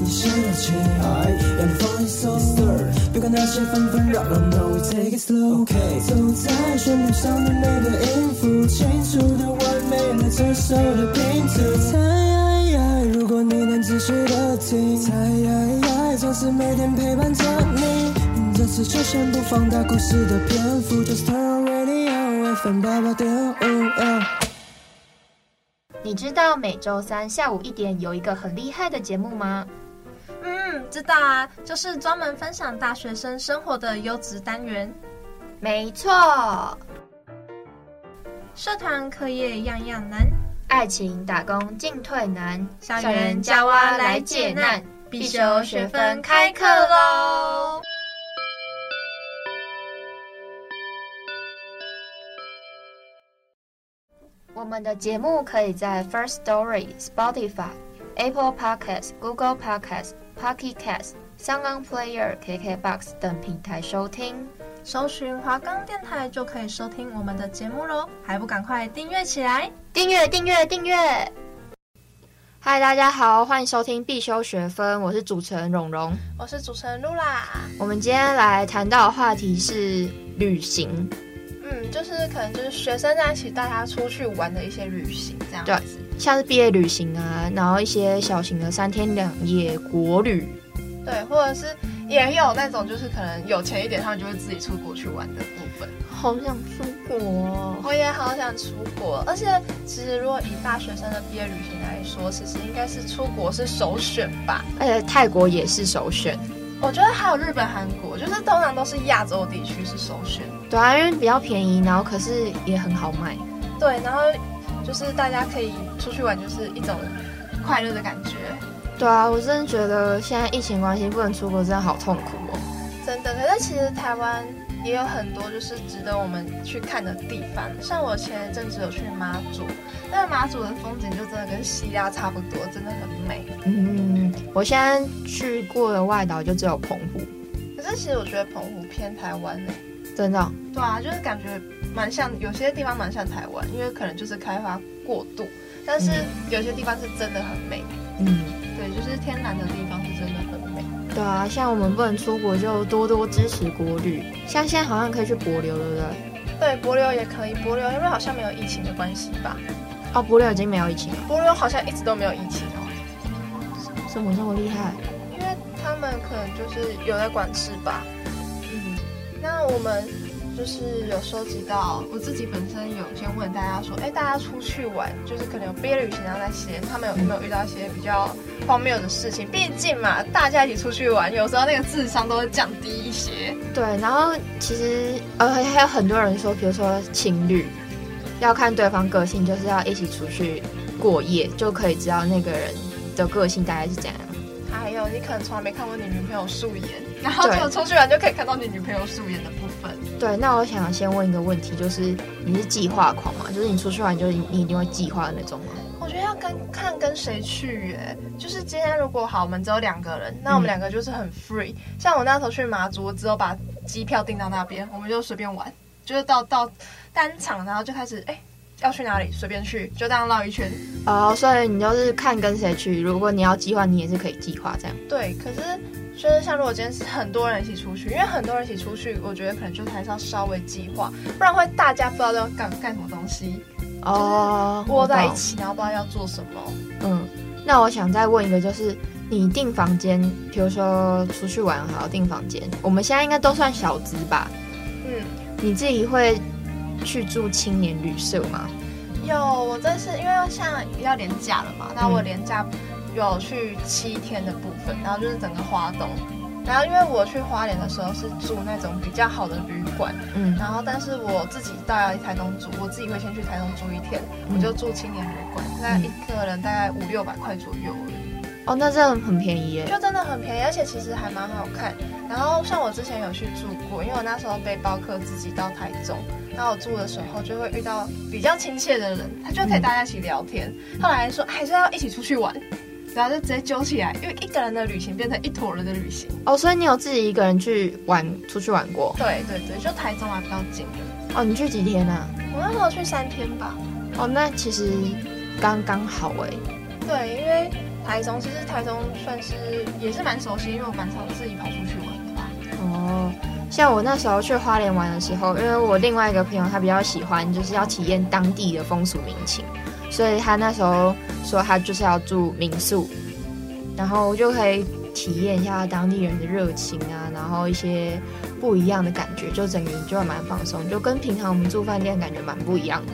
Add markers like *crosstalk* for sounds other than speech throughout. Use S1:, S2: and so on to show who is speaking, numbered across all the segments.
S1: 你想要起来，让你放一松，别管那些纷纷扰扰，No we take it slow。OK，走在旋律上的每个音符，清楚的完美了这首的拼图。猜，如果你能仔细的听，猜，总是每天陪伴着你。这次就先不放大故事的篇幅，Just turn on radio FM 八八点。
S2: 你知道每周三下午一点有一个很厉害的节目吗？
S3: 嗯，知道啊，就是专门分享大学生生活的优质单元。
S2: 没错，
S3: 社团课业样样难，
S2: 爱情打工进退难，
S3: 校园加蛙来解难，必修学分开课喽！
S2: 我们的节目可以在 First Story、Spotify、Apple Podcasts、Google Podcasts、Pocket Casts、SoundOn Player、KKBox 等平台收听。
S3: 搜寻华冈电台就可以收听我们的节目喽，还不赶快订阅起来？
S2: 订阅订阅订阅！嗨，大家好，欢迎收听必修学分，我是主持人蓉蓉，
S3: 我是主持人露啦。
S2: 我们今天来谈到的话题是旅行。
S3: 嗯，就是可能就是学生在一起，带他出去玩的一些旅行这样子，
S2: 对，像是毕业旅行啊，然后一些小型的三天两夜国旅，
S3: 对，或者是也有那种就是可能有钱一点，他们就会自己出国去玩的部分。
S2: 好想出国哦，
S3: 我也好想出国，而且其实如果以大学生的毕业旅行来说，其实应该是出国是首选吧，
S2: 而且泰国也是首选。
S3: 我觉得还有日本、韩国，就是通常都是亚洲地区是首选。
S2: 对啊，因为比较便宜，然后可是也很好卖。
S3: 对，然后就是大家可以出去玩，就是一种快乐的感觉。
S2: 对啊，我真的觉得现在疫情关系不能出国，真的好痛苦哦。
S3: 真的，可是其实台湾也有很多就是值得我们去看的地方，像我前一阵子有去马祖，那个马祖的风景就真的跟西亚差不多，真的很美。
S2: 嗯，我现在去过的外岛就只有澎湖，
S3: 可是其实我觉得澎湖偏台湾呢。
S2: 真的、哦？
S3: 对啊，就是感觉蛮像，有些地方蛮像台湾，因为可能就是开发过度，但是有些地方是真的很美。
S2: 嗯，
S3: 对，就是天然的地方是真的很美。
S2: 对啊，像我们不能出国，就多多支持国旅。像现在好像可以去帛琉，对不对？
S3: 对，帛琉也可以。帛琉因为好像没有疫情的关系吧？
S2: 哦，帛琉已经没有疫情了。
S3: 帛琉好像一直都没有疫情哦。
S2: 怎么这么厉害？
S3: 因为他们可能就是有在管制吧。嗯那我们就是有收集到，我自己本身有先问大家说，哎，大家出去玩，就是可能有毕业旅行啊那些，他们有没有遇到一些比较荒谬的事情？毕竟嘛，大家一起出去玩，有时候那个智商都会降低一些。
S2: 对，然后其实呃还有很多人说，比如说情侣要看对方个性，就是要一起出去过夜，就可以知道那个人的个性大概是怎样。
S3: 还有，你可能从来没看过你女朋友素颜，然后就出去玩就可以看到你女朋友素颜的部分。
S2: 对，那我想先问一个问题，就是你是计划狂吗？就是你出去玩，就是你一定会计划的那种吗？
S3: 我觉得要跟看跟谁去耶。就是今天如果好，我们只有两个人，那我们两个就是很 free。嗯。像我那时候去马祖，我只有把机票订到那边，我们就随便玩，就是到到单场，然后就开始哎。要去哪里随便去，就这样绕一圈。
S2: 哦，所以你就是看跟谁去。如果你要计划，你也是可以计划这样。
S3: 对，可是就是像如果今天是很多人一起出去，因为很多人一起出去，我觉得可能就还是要稍微计划，不然会大家不知道要干干什么东西。哦，窝在一起，然后不知道要做什么。
S2: 嗯，那我想再问一个，就是你订房间，比如说出去玩还要订房间，我们现在应该都算小资吧？
S3: 嗯，
S2: 你自己会。去住青年旅社吗？
S3: 有，我这次因为像要连假了嘛，那我连假有去七天的部分，然后就是整个花东，然后因为我去花莲的时候是住那种比较好的旅馆，嗯，然后但是我自己到台东住，我自己会先去台东住一天，嗯、我就住青年旅馆，那一个人大概五六百块左右而已。
S2: 哦，那真的很便宜耶，
S3: 就真的很便宜，而且其实还蛮好看。然后像我之前有去住过，因为我那时候背包客自己到台中。然后我住的时候就会遇到比较亲切的人，他就可以大家一起聊天。嗯、后来说还是要一起出去玩，然后就直接揪起来，因为一个人的旅行变成一坨人的旅行。
S2: 哦，所以你有自己一个人去玩，出去玩过？
S3: 对对对，就台中还比较近的。
S2: 哦，你去几天啊？
S3: 我那时候去三天吧。
S2: 哦，那其实刚刚好哎。
S3: 对，因为台中，其实台中算是也是蛮熟悉，因为我蛮常自己跑出去玩的吧。
S2: 哦，像我那时候去花莲玩的时候，因为我另外一个朋友他比较喜欢，就是要体验当地的风俗民情，所以他那时候说他就是要住民宿，然后就可以体验一下当地人的热情啊，然后一些不一样的感觉，就整个人就会蛮放松，就跟平常我们住饭店感觉蛮不一样的。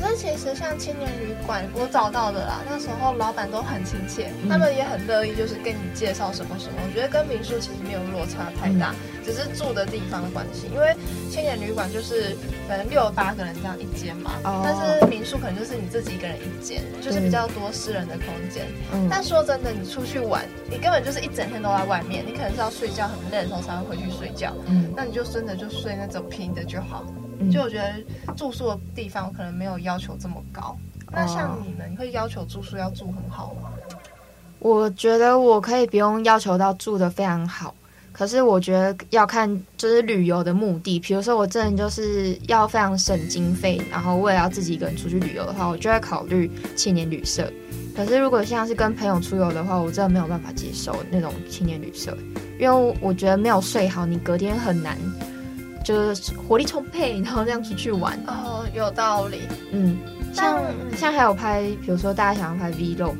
S3: 可是其实像青年旅馆，我找到的啦，那时候老板都很亲切，
S2: 嗯、
S3: 他们也很乐意，就是跟你介绍什么什么。我觉得跟民宿其实没有落差太大，嗯、只是住的地方的关系。因为青年旅馆就是可能六八个人这样一间嘛，哦、但是民宿可能就是你自己一个人一间，就是比较多私人的空间。嗯、但说真的，你出去玩，你根本就是一整天都在外面，你可能是要睡觉很累的时候才会回去睡觉。嗯，那你就真的就睡那种平的就好。就我觉得住宿的地方可能没有要求这么高。那像你们，你会要求住宿要住很好吗？
S2: 我觉得我可以不用要求到住的非常好，可是我觉得要看就是旅游的目的。比如说我真的就是要非常省经费，然后为了要自己一个人出去旅游的话，我就会考虑青年旅社。可是如果像是跟朋友出游的话，我真的没有办法接受那种青年旅社，因为我觉得没有睡好，你隔天很难。就是活力充沛，然后这样出去玩
S3: 哦，有道理。
S2: 嗯，像像还有拍，比如说大家想要拍 Vlog，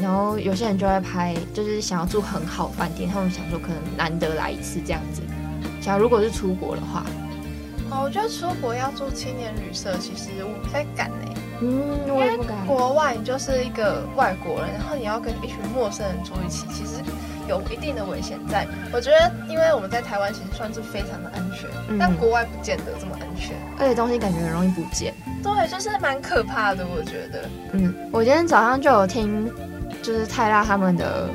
S2: 然后有些人就会拍，就是想要住很好饭店，他们想说可能难得来一次这样子。想如果是出国的话，
S3: 哦，我觉得出国要住青年旅社，其实我不太敢哎。
S2: 嗯，我也不敢。
S3: 国外你就是一个外国人，然后你要跟一群陌生人住一起，其实。有一定的危险在，我觉得，因为我们在台湾其实算是非常的安全，嗯、但国外不见得这么安全，
S2: 而且东西感觉很容易不见。
S3: 对，就是蛮可怕的，我觉得。
S2: 嗯，我今天早上就有听，就是泰拉他们的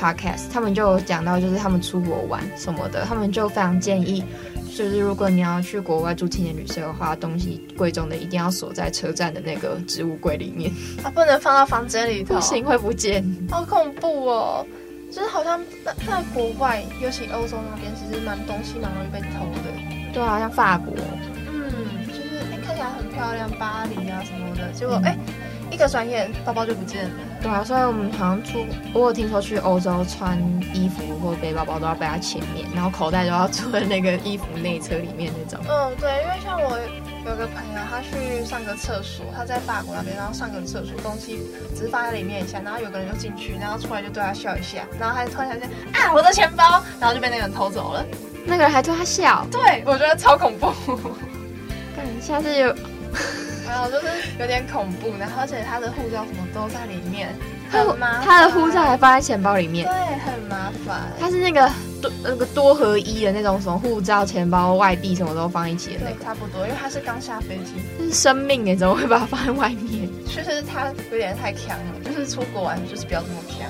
S2: podcast，他们就有讲到，就是他们出国玩什么的，他们就非常建议，就是如果你要去国外住青年旅社的话，东西贵重的一定要锁在车站的那个置物柜里面，
S3: 啊，不能放到房间里头，*laughs*
S2: 不行会不见，
S3: 好恐怖哦。就是好像在在国外，尤其欧洲那边，其实蛮东西蛮容易被偷的。
S2: 对啊，像法国，
S3: 嗯，就是哎、欸、看起来很漂亮，巴黎啊什么的，结果哎、一个转眼包包就不见了。
S2: 对啊，所以我们好像出，我有听说去欧洲穿衣服或背包包都要背在前面，然后口袋都要坐在那个衣服内侧里面那种。
S3: 嗯，对，因为像我。有个朋友，他去上个厕所，他在法国那边，然后上个厕所，东西只是放在里面一下，然后有个人就进去，然后出来就对他笑一下，然后他突然想啊，我的钱包，然后就被那个人偷走了。
S2: 那个人还对他笑，
S3: 对，我觉得超恐怖。
S2: 看下次有，
S3: 没有，就是有点恐怖，然后而且他的护照什么都在里面。
S2: 他的护照还放在钱包里面，
S3: 对，很麻烦。
S2: 他是那个多那个多合一的那种，什么护照、钱包、外币什么都放一起的那个，
S3: 差不多。因为他是刚下飞机，
S2: 这是生命哎，怎么会把它放在外面？*laughs*
S3: 确实他有点太强了，就是出国玩就是不要这么强。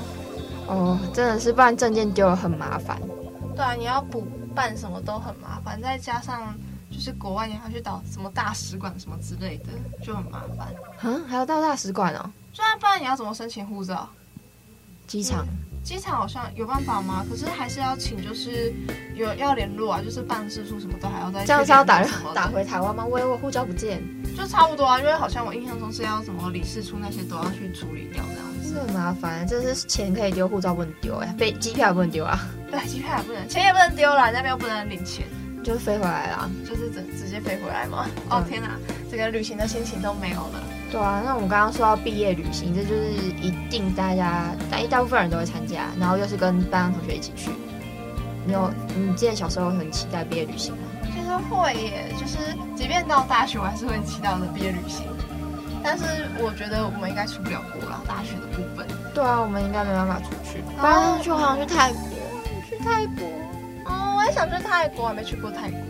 S2: 哦，真的是，不然证件丢了很麻烦。
S3: 对啊，你要补办什么都很麻烦，再加上就是国外你还要去到什么大使馆什么之类的，就很麻烦。
S2: 嗯，还要到大使馆哦。
S3: 虽然不然你要怎么申请护照？
S2: 机场，
S3: 机场好像有办法吗？可是还是要请，就是有要联络啊，就是办事处什么都还要再
S2: 这样是要打打回台湾吗？我以为护照不见，
S3: 就差不多啊。因为好像我印象中是要什么理事处那些都要去处理掉这样子，
S2: 很麻烦。就是钱可以丢，护照不能丢哎，飞机票也不能丢啊。
S3: 对，机票也不能，钱也不能丢了，那边又不能领钱。
S2: 就飞回来啦，
S3: 就是直直接飞回来嘛。嗯、哦天哪，这个旅行的心情都没有了。
S2: 对啊，那我们刚刚说到毕业旅行，这就是一定大家，大一大部分人都会参加，然后又是跟班上同学一起去。你有，你记得小时候很期待毕业旅行吗？
S3: 其实会耶，就是即便到大学，我还是会期待我的毕业旅行。但是我觉得我们应该出不了国了，大学的部分。
S2: 对啊，我们应该没办法出去。不然出去好像去泰国，去泰国。
S3: 哦我也想去泰国，还没去过泰国。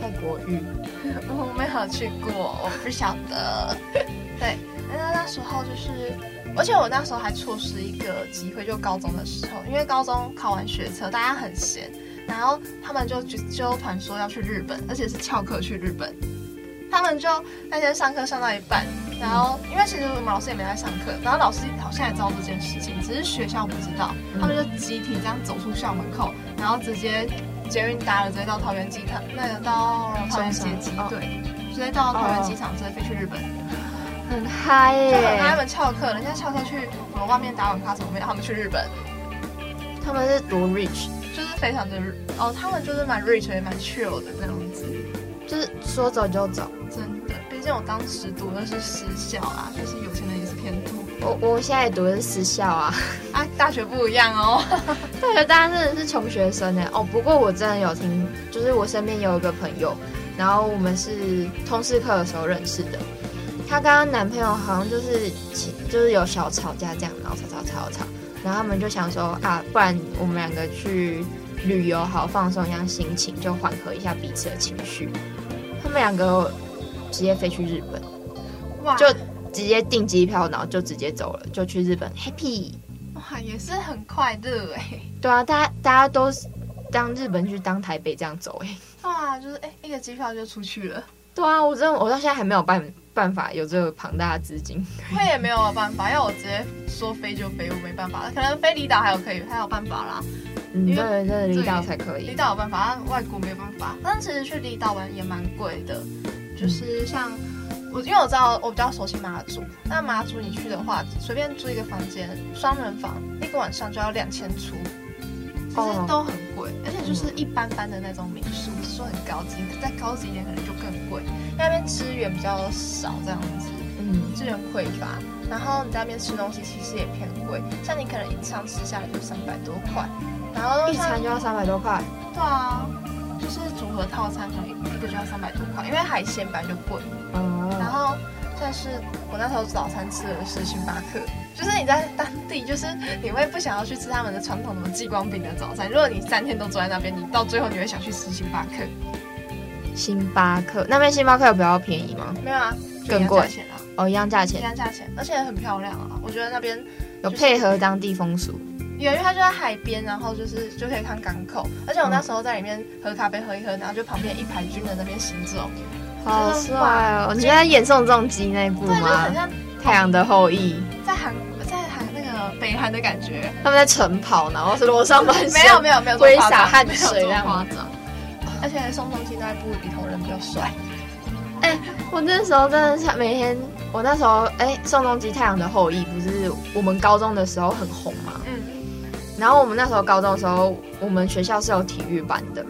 S2: 泰国浴，*laughs*
S3: 我没有去过，我不晓得。对，那那时候就是，而且我那时候还错失一个机会，就高中的时候，因为高中考完学车，大家很闲，然后他们就就就团说要去日本，而且是翘课去日本。他们就那天上课上到一半，然后因为其实我们老师也没在上课，然后老师好像也知道这件事情，只是学校不知道，他们就集体这样走出校门口，然后直接捷运搭了直接到桃园机场，那个到桃园接机，对，直接到桃园机场直接飞去日本。
S2: 很嗨耶！
S3: 就很嗨，他们翘课，人家翘课去外面打网咖什么没有，他们去日本，
S2: 他们是多 rich，
S3: 就是非常的哦，他们就是蛮 rich 也蛮 chill 的那样子，
S2: 就是说走就走，
S3: 真的。毕竟我当时读的是私校啊，就是有钱人也是偏多。
S2: 我我现在也读的是私校啊，*laughs*
S3: 啊，大学不一样哦，*laughs*
S2: 大学当然真的是穷学生呢。哦，不过我真的有听，就是我身边有一个朋友，然后我们是通识课的时候认识的。她跟她男朋友好像就是就是有小吵架这样，然后吵吵吵吵，然后他们就想说啊，不然我们两个去旅游，好放松一下心情，就缓和一下彼此的情绪。他们两个直接飞去日本，哇，就直接订机票，然后就直接走了，就去日本 happy。
S3: 哇，也是很快乐哎。
S2: 对啊，大家大家都当日本去当台北这样走哎。
S3: 哇，就是哎，一个机票就出去了。
S2: 对啊，我真的我到现在还没有办办法有这个庞大的资金，
S3: 我也没有办法，要我直接说飞就飞，我没办法。可能飞离岛还有可以，还有办法啦。
S2: 嗯，对，这离岛才可以。
S3: 离岛有办法，但外国没有办法。但其实去离岛玩也蛮贵的，就是像我，因为我知道我比较熟悉马祖，那马祖你去的话，随便租一个房间，双人房，一个晚上就要两千出。其实都很贵，而且就是一般般的那种民宿，说很高级，再高级一点可能就更贵。那边资源比较少，这样子，嗯，资源匮乏。然后你在那边吃东西其实也偏贵，像你可能一餐吃下来就三百多块，然后
S2: 一餐就要三百多块。
S3: 对啊，就是组合套餐可能一个就要三百多块，因为海鲜本来就贵。嗯，然后。但是我那时候早餐吃的是星巴克，就是你在当地，就是你会不想要去吃他们的传统什么激光饼的早餐。如果你三天都坐在那边，你到最后你会想去吃星巴克。
S2: 星巴克那边星巴克有比较便宜吗？
S3: 没有啊，
S2: 更贵钱啊。哦，一样价钱，
S3: 一样价钱，而且很漂亮啊。我觉得那边、
S2: 就是、有配合当地风俗，
S3: 因为它就在海边，然后就是就可以看港口。而且我那时候在里面喝咖啡喝一喝，然后就旁边一排军人那边行走。
S2: 好帅哦！你现在演宋仲基那部
S3: 吗？
S2: 太阳的后裔》。
S3: 在韩，在韩那个北韩的感觉，
S2: 他们在晨跑，然后是裸上半身，
S3: 没有没有没有
S2: 挥洒汗水，这样夸张。
S3: 而且宋仲基那一部里头人比较帅。
S2: 哎、欸，我那时候真的是每天，我那时候哎，宋仲基《太阳的后裔》不是我们高中的时候很红吗？嗯。然后我们那时候高中的时候，我们学校是有体育班的，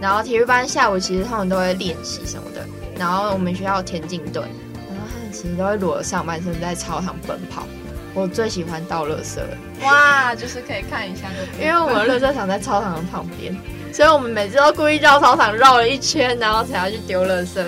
S2: 然后体育班下午其实他们都会练习什么的。然后我们学校田径队，然后他们其实都会裸着上半身在操场奔跑。我最喜欢倒垃圾了，
S3: 哇，就是可以看一下，
S2: 因为我们的垃圾场在操场的旁边，所以我们每次都故意绕操场绕了一圈，然后才要去丢垃圾。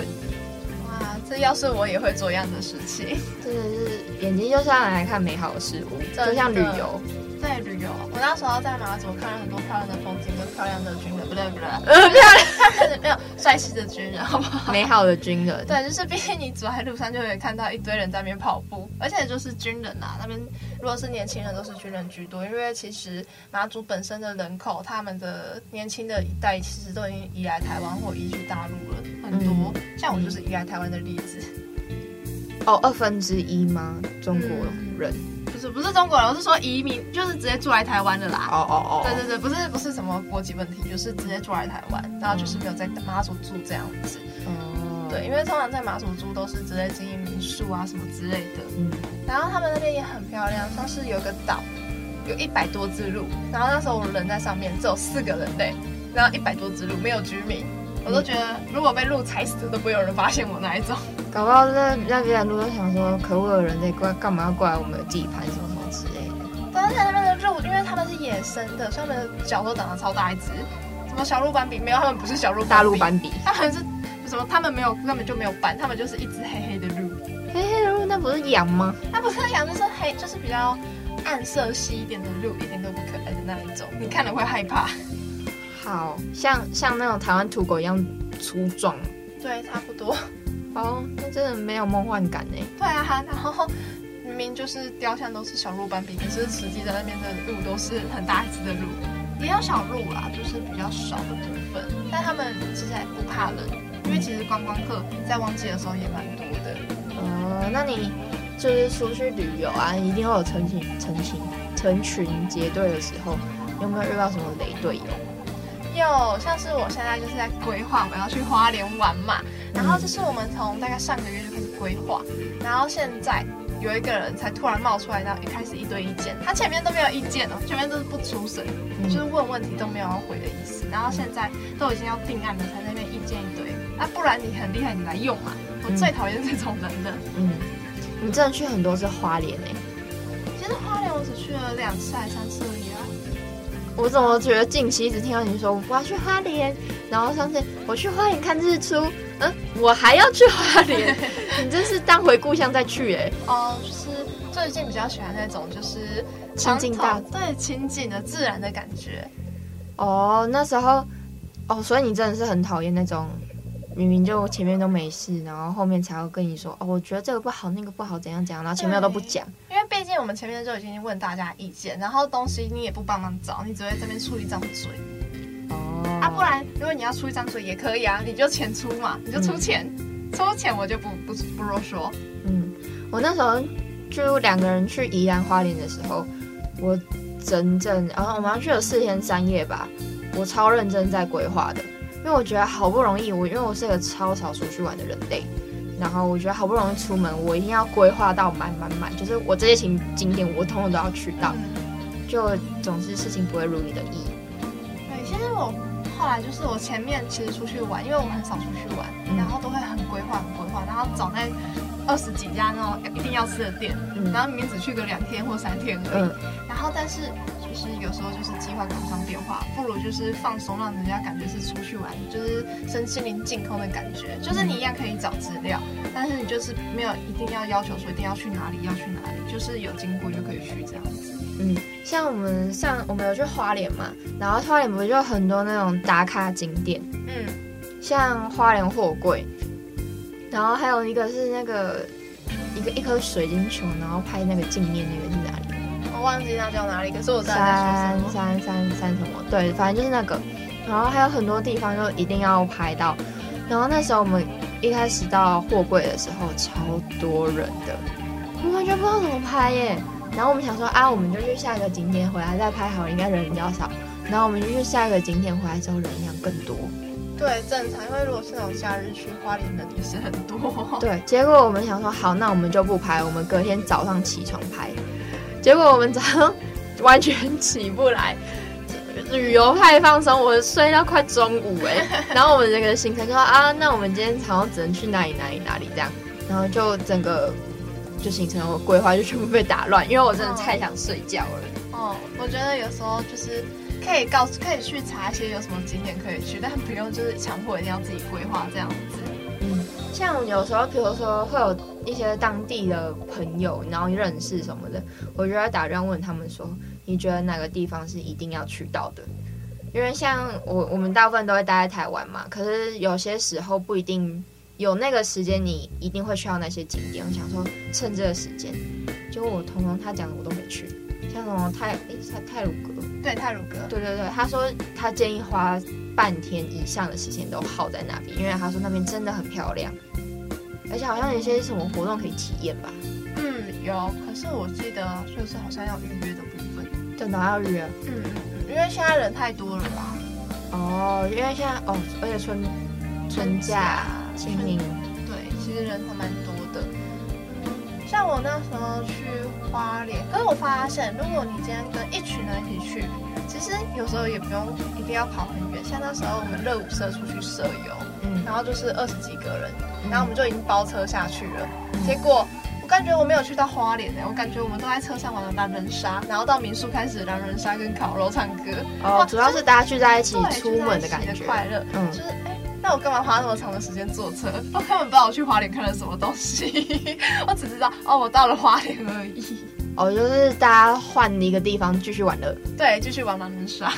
S3: 哇，这要是我也会做一样的事情，
S2: 真的是眼睛就是要拿来看美好的事物，就像旅游。
S3: 在旅游，我那时候在马祖看了很多漂亮的风景跟漂亮的军人，不对不对，*laughs* 呃，漂亮，没有帅气的军人，好不好？
S2: 美好的军人，
S3: 对，就是毕竟你走在路上就会看到一堆人在那边跑步，而且就是军人啊，那边如果是年轻人都是军人居多，因为其实马祖本身的人口，他们的年轻的一代其实都已经移来台湾或移去大陆了，很多，嗯、像我就是移来台湾的例子。
S2: 哦，二分之一吗？中国人。嗯
S3: 不是中国人，我是说移民，就是直接住来台湾的啦。
S2: 哦哦哦，
S3: 对对对，不是不是什么国籍问题，就是直接住来台湾，然后就是没有在马祖住这样子。哦，对，因为通常在马祖住都是直接经营民宿啊什么之类的。嗯，然后他们那边也很漂亮，像是有个岛，有一百多只鹿，然后那时候我人在上面只有四个人类，然后一百多只鹿没有居民。我都觉得，如果被鹿踩死都不会有人发现我那一种。
S2: 搞不好那那边的路都想说，可恶的人类过来干嘛要过来我们的地盘什么什么之类的。
S3: 但是那边的鹿，因为他们是野生的，所以他们的脚都长得超大一只。什么小鹿斑比？没有，他们不是小鹿。
S2: 大鹿斑比。
S3: 他们是什么？他们没有，根本就没有斑，他们就是一只黑黑的鹿。
S2: 黑黑的鹿，那不是羊吗？
S3: 那不是羊，就是黑，就是比较暗色系一点的鹿，一点都不可爱的那一种，你看了会害怕。
S2: 好像像那种台湾土狗一样粗壮，
S3: 对，差不多。
S2: 哦，那真的没有梦幻感呢。
S3: 对啊，然后明明就是雕像都是小鹿斑比，可是实际在那边的鹿都是很大只的鹿，也有小鹿啦，就是比较少的部分。但他们其实还不怕冷，因为其实观光客在旺季的时候也蛮多的。
S2: 哦，那你就是出去旅游啊，一定会有成群成群成群结队的时候，有没有遇到什么雷队友？
S3: 有，像是我现在就是在规划我要去花莲玩嘛，然后这是我们从大概上个月就开始规规划，然后现在有一个人才突然冒出来，然后一开始一堆意见，他前面都没有意见哦，前面都是不出声，嗯、就是问问题都没有要回的意思，然后现在都已经要定案了，才在那边意见一堆，那、啊、不然你很厉害，你来用嘛，我最讨厌这种人了。
S2: 嗯，你真的去很多次花莲哎、欸？
S3: 其实花莲我只去了两次还三次而已啊。
S2: 我怎么觉得近期一直听到你说我要去花莲，然后上次我去花莲看日出，嗯，我还要去花莲，*laughs* 你真是当回故乡再去哎、欸。
S3: 哦，就是最近比较喜欢那种就是
S2: 亲近大
S3: 对亲近的自然的感觉。
S2: 哦，那时候哦，所以你真的是很讨厌那种。明明就前面都没事，然后后面才要跟你说哦，我觉得这个不好，那个不好，怎样怎样，然后前面都不讲。
S3: 因为毕竟我们前面就已经问大家意见，然后东西你也不帮忙找，你只会在这边出一张嘴。哦。啊，不然如果你要出一张嘴也可以啊，你就钱出嘛，你就出钱，嗯、出钱我就不不不啰嗦。
S2: 嗯，我那时候就两个人去宜兰花莲的时候，我整整然后我们要去了四天三夜吧，我超认真在规划的。因为我觉得好不容易，我因为我是一个超少出去玩的人类，然后我觉得好不容易出门，我一定要规划到满满满，就是我这些景景点我统统都要去到，就总是事情不会如你的意。
S3: 对，其实我后来就是我前面其实出去玩，因为我很少出去玩，然后都会很规划很规划，然后找那二十几家那种一定要吃的店，然后明明只去个两天或三天而已，然后但是。其实有时候就是计划赶不上变化，不如就是放松，让人家感觉是出去玩，就是身心灵净空的感觉。就是你一样可以找资料，但是你就是没有一定要要求说一定要去哪里，要去哪里，就是有经过就可以去这样子。
S2: 嗯，像我们上我们有去花莲嘛，然后花莲不是就很多那种打卡景点，嗯，像花莲货柜，然后还有一个是那个一个一颗水晶球，然后拍那个镜面那个是哪里？
S3: 忘记那叫哪里，可是我在
S2: 三三三三什么？对，反正就是那个。然后还有很多地方就一定要拍到。然后那时候我们一开始到货柜的时候，超多人的，我完全不知道怎么拍耶。然后我们想说啊，我们就去下一个景点回来再拍好，应该人比较少。然后我们就去下一个景点回来之后，人量更多。
S3: 对，正常，因为如果是那种假日去花莲的也是很多。
S2: 对，结果我们想说好，那我们就不拍，我们隔天早上起床拍。结果我们早上完全起不来，旅游太放松，我睡到快中午哎。*laughs* 然后我们这个行程就说啊，那我们今天好像只能去哪里哪里哪里这样，然后就整个就行程我规划就全部被打乱，因为我真的太想睡觉了。
S3: 哦，我觉得有时候就是可以告诉，可以去查一些有什么景点可以去，但不用就是强迫一定要自己规划这样子。
S2: 嗯像有时候，比如说会有一些当地的朋友，然后认识什么的，我就会打电话问他们说：“你觉得哪个地方是一定要去到的？”因为像我，我们大部分都会待在台湾嘛，可是有些时候不一定有那个时间，你一定会去到那些景点。我想说，趁这个时间，结果我彤彤他讲的我都没去，像什么泰诶泰泰鲁阁，
S3: 对泰鲁阁，
S2: 对对对，他说他建议花。半天以上的时间都耗在那边，因为他说那边真的很漂亮，而且好像有些什么活动可以体验吧。
S3: 嗯，有，可是我记得就是好像要预约的部分。
S2: 真的要预约？
S3: 嗯嗯嗯，因为现在人太多了吧。
S2: 哦，因为现在哦，而且春春假清明，
S3: 对，其实人还蛮多的。像我那时候去花莲，可是我发现，如果你今天跟一群人一起去。其实有时候也不用一定要跑很远，像那时候我们热舞社出去社游，嗯，然后就是二十几个人，然后我们就已经包车下去了。嗯、结果我感觉我没有去到花莲呢，我感觉我们都在车上玩了狼人杀，然后到民宿开始狼人杀跟烤肉唱歌。
S2: 哦，主要是大家聚在一起出门的感觉，
S3: 快乐。嗯，就是哎，那我干嘛花那么长的时间坐车？我根本不知道我去花莲看了什么东西，*laughs* 我只知道哦，我到了花莲而已。
S2: 哦，就是大家换一个地方继续玩乐，
S3: 对，继续玩狼人杀。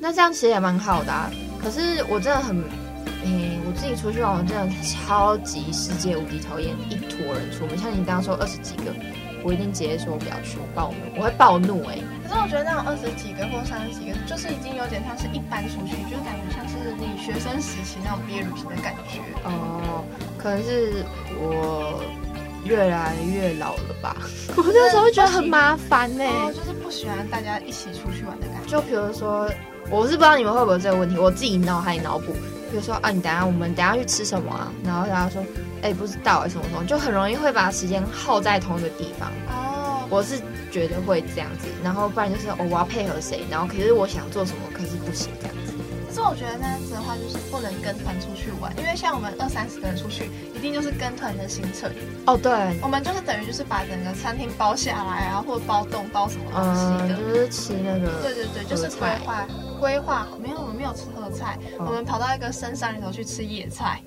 S2: 那这样其实也蛮好的啊。可是我真的很，出去玩，我真的超级世界无敌讨厌一坨人出门。像你刚刚说二十几个，我一定直接说我不要去，我暴怒，我会暴怒哎、欸。
S3: 可是我觉得那种二十几个或三十几个，就是已经有点像是一般出去，就感觉像是你学生时期那种毕业旅行的感觉。
S2: 哦，可能是我。越来越老了吧？*laughs* 我那时候觉得很麻烦呢、欸
S3: 哦，就是不喜欢大家一起出去玩的感觉。
S2: 就比如说，我是不知道你们会不会有这个问题，我自己脑海脑补，比如说啊，你等下我们等下去吃什么啊？然后大家说，哎、欸，不知道哎，什么什么，就很容易会把时间耗在同一个地方。哦，我是觉得会这样子，然后不然就是哦，我要配合谁，然后可是我想做什么，可是不行这
S3: 样是我觉得那样子的话，就是不能跟团出去玩，因为像我们二三十个人出去，一定就是跟团的行程。
S2: 哦，对，
S3: 我们就是等于就是把整个餐厅包下来啊，或者包栋包什么东西的，
S2: 嗯、就是吃那个。
S3: 对对对，就是规划。规划没有，我们没有吃合菜，哦、我们跑到一个深山里头去吃野菜，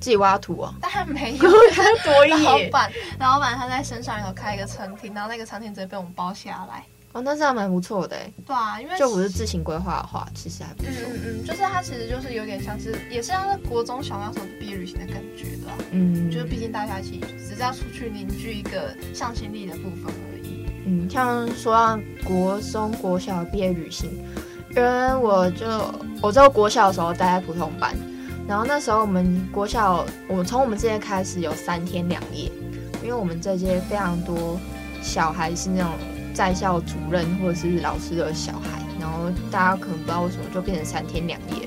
S2: 自己挖土啊？
S3: 当然没有，*laughs* 多野。老板，老板他在深山里头开一个餐厅，然后那个餐厅直接被我们包下来。
S2: 哦，那这样蛮不错的。
S3: 对啊，因为
S2: 就不是自行规划的话，其实还不错。
S3: 嗯嗯，就是它其实就是有点像是，也是像是国中小那时候毕业旅行的感觉的。
S2: 嗯，
S3: 就是毕竟大家一起只是要出去凝聚一个向心力的部分而已。
S2: 嗯，像说到国中国小毕业旅行。因为我就我在国小的时候待在普通班，然后那时候我们国小，我从我们这届开始有三天两夜，因为我们这届非常多小孩是那种在校主任或者是老师的小孩，然后大家可能不知道为什么就变成三天两夜，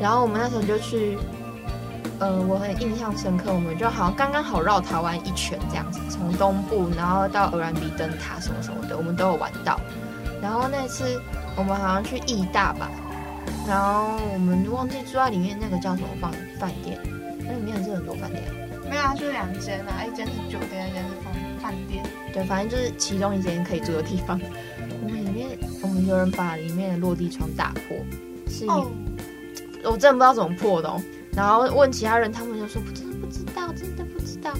S2: 然后我们那时候就去，呃，我很印象深刻，我们就好像刚刚好绕台湾一圈这样子，从东部然后到鹅銮鼻灯塔什么什么的，我们都有玩到，然后那次。我们好像去义大吧，然后我们忘记住在里面那个叫什么饭饭店，那里面是很多饭店，
S3: 没有啊，就两间啊，一间是酒店，一间是饭饭店，
S2: 对，反正就是其中一间可以住的地方。我们里面，我们有人把里面的落地窗打破，是，oh. 我真的不知道怎么破的哦。然后问其他人，他们就说不真的不知道，真的不知道。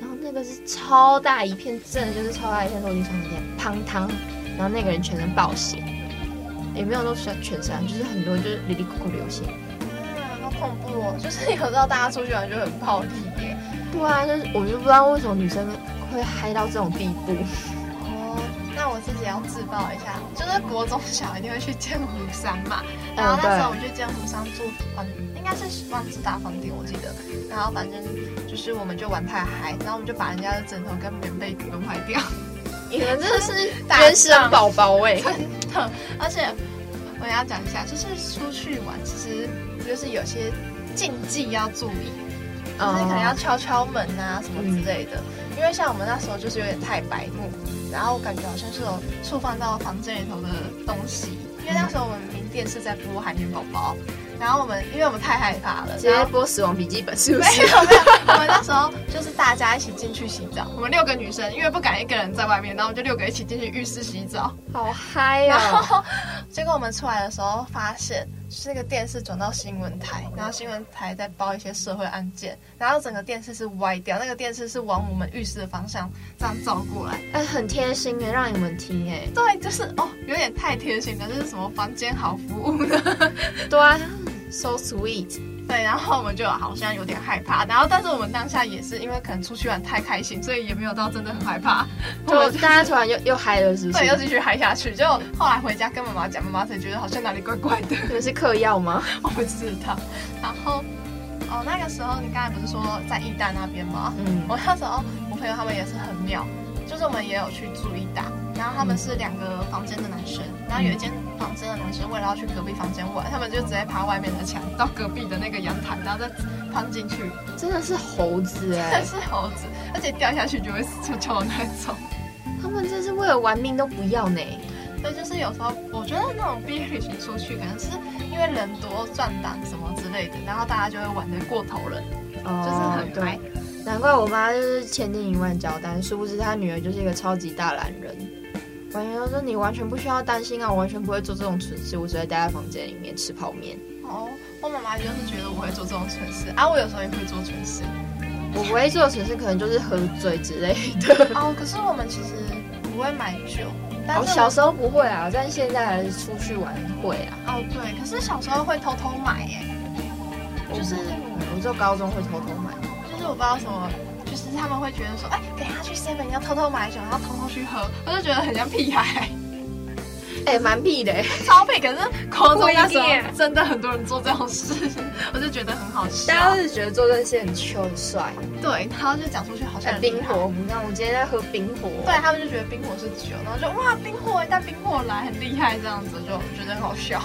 S2: 然后那个是超大一片，真的就是超大一片落地窗里面砰汤，然后那个人全身爆血。也没有都全全身，就是很多就是里里咕咕流血，
S3: 嗯，好恐怖哦！就是有时候大家出去玩就很暴力耶。
S2: 对啊，就是我就不知道为什么女生会嗨到这种地步。
S3: 哦，那我自己要自爆一下，就是国中小一定会去剑湖山嘛，然后那时候我们去剑湖山住，嗯，应该是万智大房顶我记得，然后反正就是我们就玩太嗨，然后我们就把人家的枕头跟棉被弄坏掉。
S2: 你们真的是 *laughs* 原生宝宝哎！*laughs*
S3: 真的，而且我要讲一下，就是出去玩，其实就是有些禁忌要注意，就是可能要敲敲门啊什么之类的。嗯、因为像我们那时候就是有点太白目，然后感觉好像是有触犯到房间里头的东西。因为那时候我们明电视在播海绵宝宝。然后我们，因为我们太害怕了，直接
S2: 播《死亡笔记本》是不是？
S3: 没 *laughs* 有没有，我们那时候就是大家一起进去洗澡，我们六个女生，因为不敢一个人在外面，然后我们就六个一起进去浴室洗澡，
S2: 好嗨哦！然后
S3: 结果我们出来的时候，发现是那个电视转到新闻台，然后新闻台在报一些社会案件，然后整个电视是歪掉，那个电视是往我们浴室的方向这样照过来，
S2: 哎，很贴心的，让你们听哎，
S3: 对，就是哦，有点太贴心了，这是什么房间好服务呢？
S2: 对啊。*laughs* So sweet，
S3: 对，然后我们就好像有点害怕，然后但是我们当下也是因为可能出去玩太开心，所以也没有到真的很害怕，
S2: 就大家突然又又嗨了，是不是？
S3: 对，又继续嗨下去，就后来回家跟妈妈讲，妈妈才觉得好像哪里怪怪的，
S2: 可能是嗑药吗？*laughs*
S3: 我不知道。然后哦，那个时候你刚才不是说在义大那边吗？嗯，我那时候我朋友他们也是很妙，就是我们也有去住义大。然后他们是两个房间的男生，然后有一间房间的男生为了要去隔壁房间玩，他们就直接爬外面的墙到隔壁的那个阳台，然后再攀进去。*laughs*
S2: 真的是猴子哎，
S3: 真的是猴子，而且掉下去就会死翘翘的那种。
S2: 他们真是为了玩命都不要呢。
S3: 所以就是有时候我觉得那种毕业旅行出去，可能是因为人多壮胆什么之类的，然后大家就会玩得过头了，哦、就是很嗨。
S2: 难怪我妈就是千叮咛万交代，殊不知她女儿就是一个超级大懒人。完全说你完全不需要担心啊，我完全不会做这种蠢事，我只会待在房间里面吃泡面。
S3: 哦，我妈妈就是觉得我会做这种蠢事啊，我有时候也会做蠢事。
S2: 我不会做蠢事，可能就是喝醉之类的。
S3: 哦，可是我们其实不会买酒，但是
S2: 哦，小时候不会啊，但现在还是出去玩会啊。
S3: 哦，对，可是小时候会偷偷买耶，就是
S2: 我就高中会偷偷买，
S3: 就是我不知道什么。就是他们会觉得说，哎、欸，等下去 seven 要偷偷买酒，然后偷偷去喝，我就觉得很像屁孩。*laughs*
S2: 哎、欸，蛮屁的，*laughs*
S3: 超屁。可是高中那时候真的很多人做这种事，我就觉得很好笑。
S2: 大家是觉得做这些很秋很帅。
S3: 对，然后就讲出去好像
S2: 冰火，你看我今天在喝冰火。
S3: 对，他们就觉得冰火是酒，然后就哇冰火，带冰火来很厉害这样子，就觉得很好笑。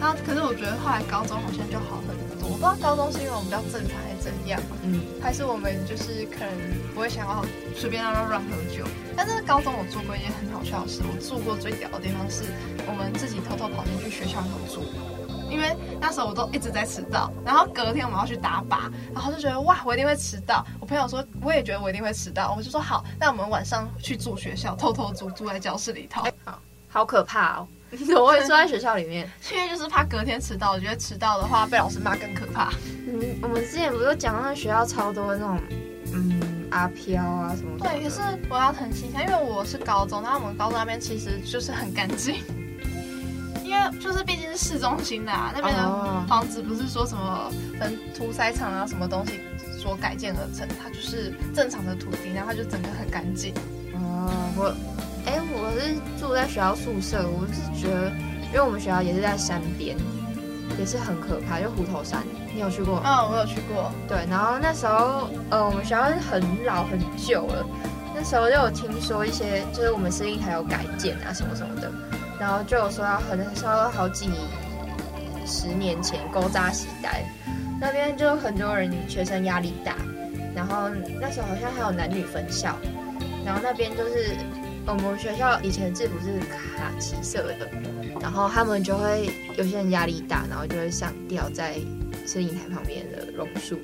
S3: 然后可是我觉得后来高中好像就好很多。我不知道高中是因为我们比较正常怎样，
S2: 嗯，
S3: 还是我们就是可能不会想要随便让他乱喝酒。但是高中我做过一件很好笑的事，我住过最屌的地方是我们自己偷偷跑进去学校里头住，因为那时候我都一直在迟到，然后隔天我们要去打靶，然后就觉得哇，我一定会迟到。我朋友说我也觉得我一定会迟到，我就说好，那我们晚上去住学校，偷偷住住在教室里头。
S2: 好，好可怕哦。你怎么会坐在学校里面？*laughs*
S3: 因为就是怕隔天迟到，我觉得迟到的话被老师骂更可怕。
S2: 嗯，我们之前不是讲到那学校超多那种，嗯，阿飘啊什么的。
S3: 对，可是我要很心疼，因为我是高中，然后我们高中那边其实就是很干净，因为就是毕竟是市中心的啊，那边的房子不是说什么跟屠宰场啊什么东西所改建而成，它就是正常的土地，然后它就整个很干净。
S2: 哦，我。哎、欸，我是住在学校宿舍，我是觉得，因为我们学校也是在山边，也是很可怕，就虎头山，你有去过？
S3: 嗯，我有去过。
S2: 对，然后那时候，呃，我们学校是很老很旧了，那时候就有听说一些，就是我们声音还有改建啊什么什么的，然后就有说要很说好几十年前勾扎时代，那边就很多人学生压力大，然后那时候好像还有男女分校，然后那边就是。我们学校以前制服是卡其色的，然后他们就会有些人压力大，然后就会上吊在摄影台旁边的榕树。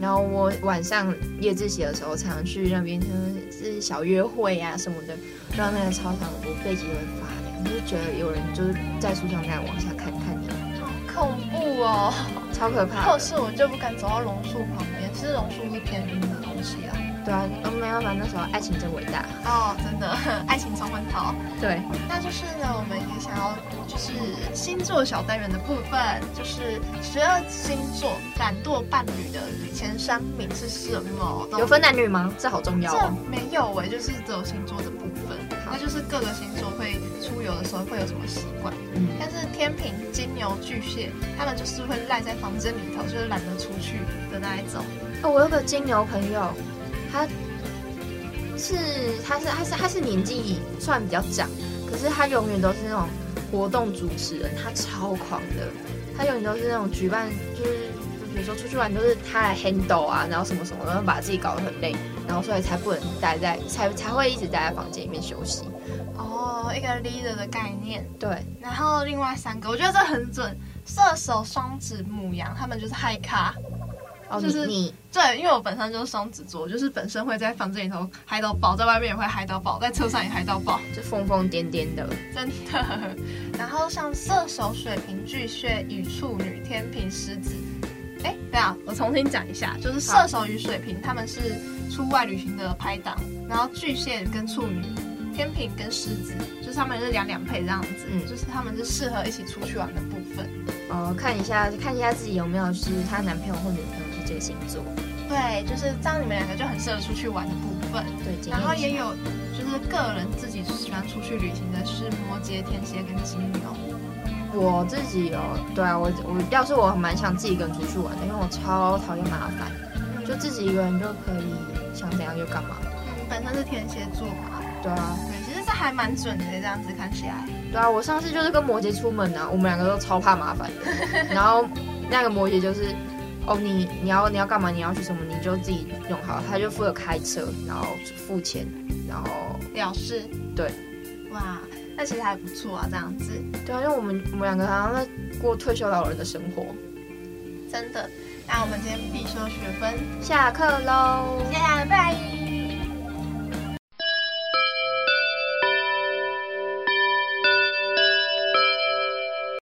S2: 然后我晚上夜自习的时候，常常去那边，就是小约会啊什么的，让那个操场我背脊会发凉，就觉得有人就是在树上那样往下看看你，
S3: 好恐怖哦，
S2: 超可怕。
S3: 或是我就不敢走到榕树旁边，其实榕树是偏阴的东西啊。
S2: 对啊，都没办法，那时候爱情真伟大
S3: 哦，真的，*laughs* 爱情冲昏头。
S2: 对，
S3: 那就是呢，我们也想要就是星座小单元的部分，就是十二星座懒惰伴侣的前三名是什么？
S2: 有分男女吗？这好重要哦。
S3: 这没有哎，就是只有星座的部分，那就是各个星座会出游的时候会有什么习惯。嗯，但是天平、金牛、巨蟹，他们就是会赖在房间里头，就是懒得出去的那一种。
S2: 哦，我有个金牛朋友。他是他是他是他是年纪算比较长，可是他永远都是那种活动主持人，他超狂的，他永远都是那种举办，就是比如说出去玩都是他来 handle 啊，然后什么什么，然后把自己搞得很累，然后所以才不能待在才才会一直待在房间里面休息。
S3: 哦，一个 leader 的概念。
S2: 对，
S3: 然后另外三个我觉得这很准，射手、双子、母羊，他们就是嗨咖。
S2: 哦，
S3: 就是
S2: 你
S3: 对，因为我本身就是双子座，就是本身会在房间里头嗨到爆，在外面也会嗨到爆，在车上也嗨到爆，
S2: 就疯疯癫癫的，
S3: 真的。然后像射手、水瓶、巨蟹与处女、天平、狮子，哎，对啊，我重新讲一下，就是射手与水瓶他们是出外旅行的拍档，然后巨蟹跟处女、天平跟狮子，就是他们是两两配这样子，嗯，就是他们是适合一起出去玩的部分。
S2: 哦，看一下看一下自己有没有是她男朋友或女朋友。这个星座，
S3: 对，就是这样，你们两个就很适合出去玩的部分。
S2: 对，
S3: 然后也有就是个人自己喜欢出去旅行的是摩羯、天蝎跟金牛。
S2: 我自己哦，对啊，我我要是我蛮想自己一个人出去玩的，因为我超讨厌麻烦，嗯、就自己一个人就可以想怎样就干嘛。
S3: 嗯，本身是天蝎座嘛。
S2: 对啊，
S3: 对，其实这还蛮准的，这样子看起来。
S2: 对啊，我上次就是跟摩羯出门啊，我们两个都超怕麻烦的，*laughs* 然后那个摩羯就是。哦，你你要你要干嘛？你要去什么？你就自己用好。他就负责开车，然后付钱，然后
S3: 了事。
S2: 对，
S3: 哇，那其实还不错啊，这样子。
S2: 对啊，因为我们我们两个好像在过退休老人的生活。
S3: 真的。那我们今天必修学分下课喽，
S2: 谢谢，拜拜。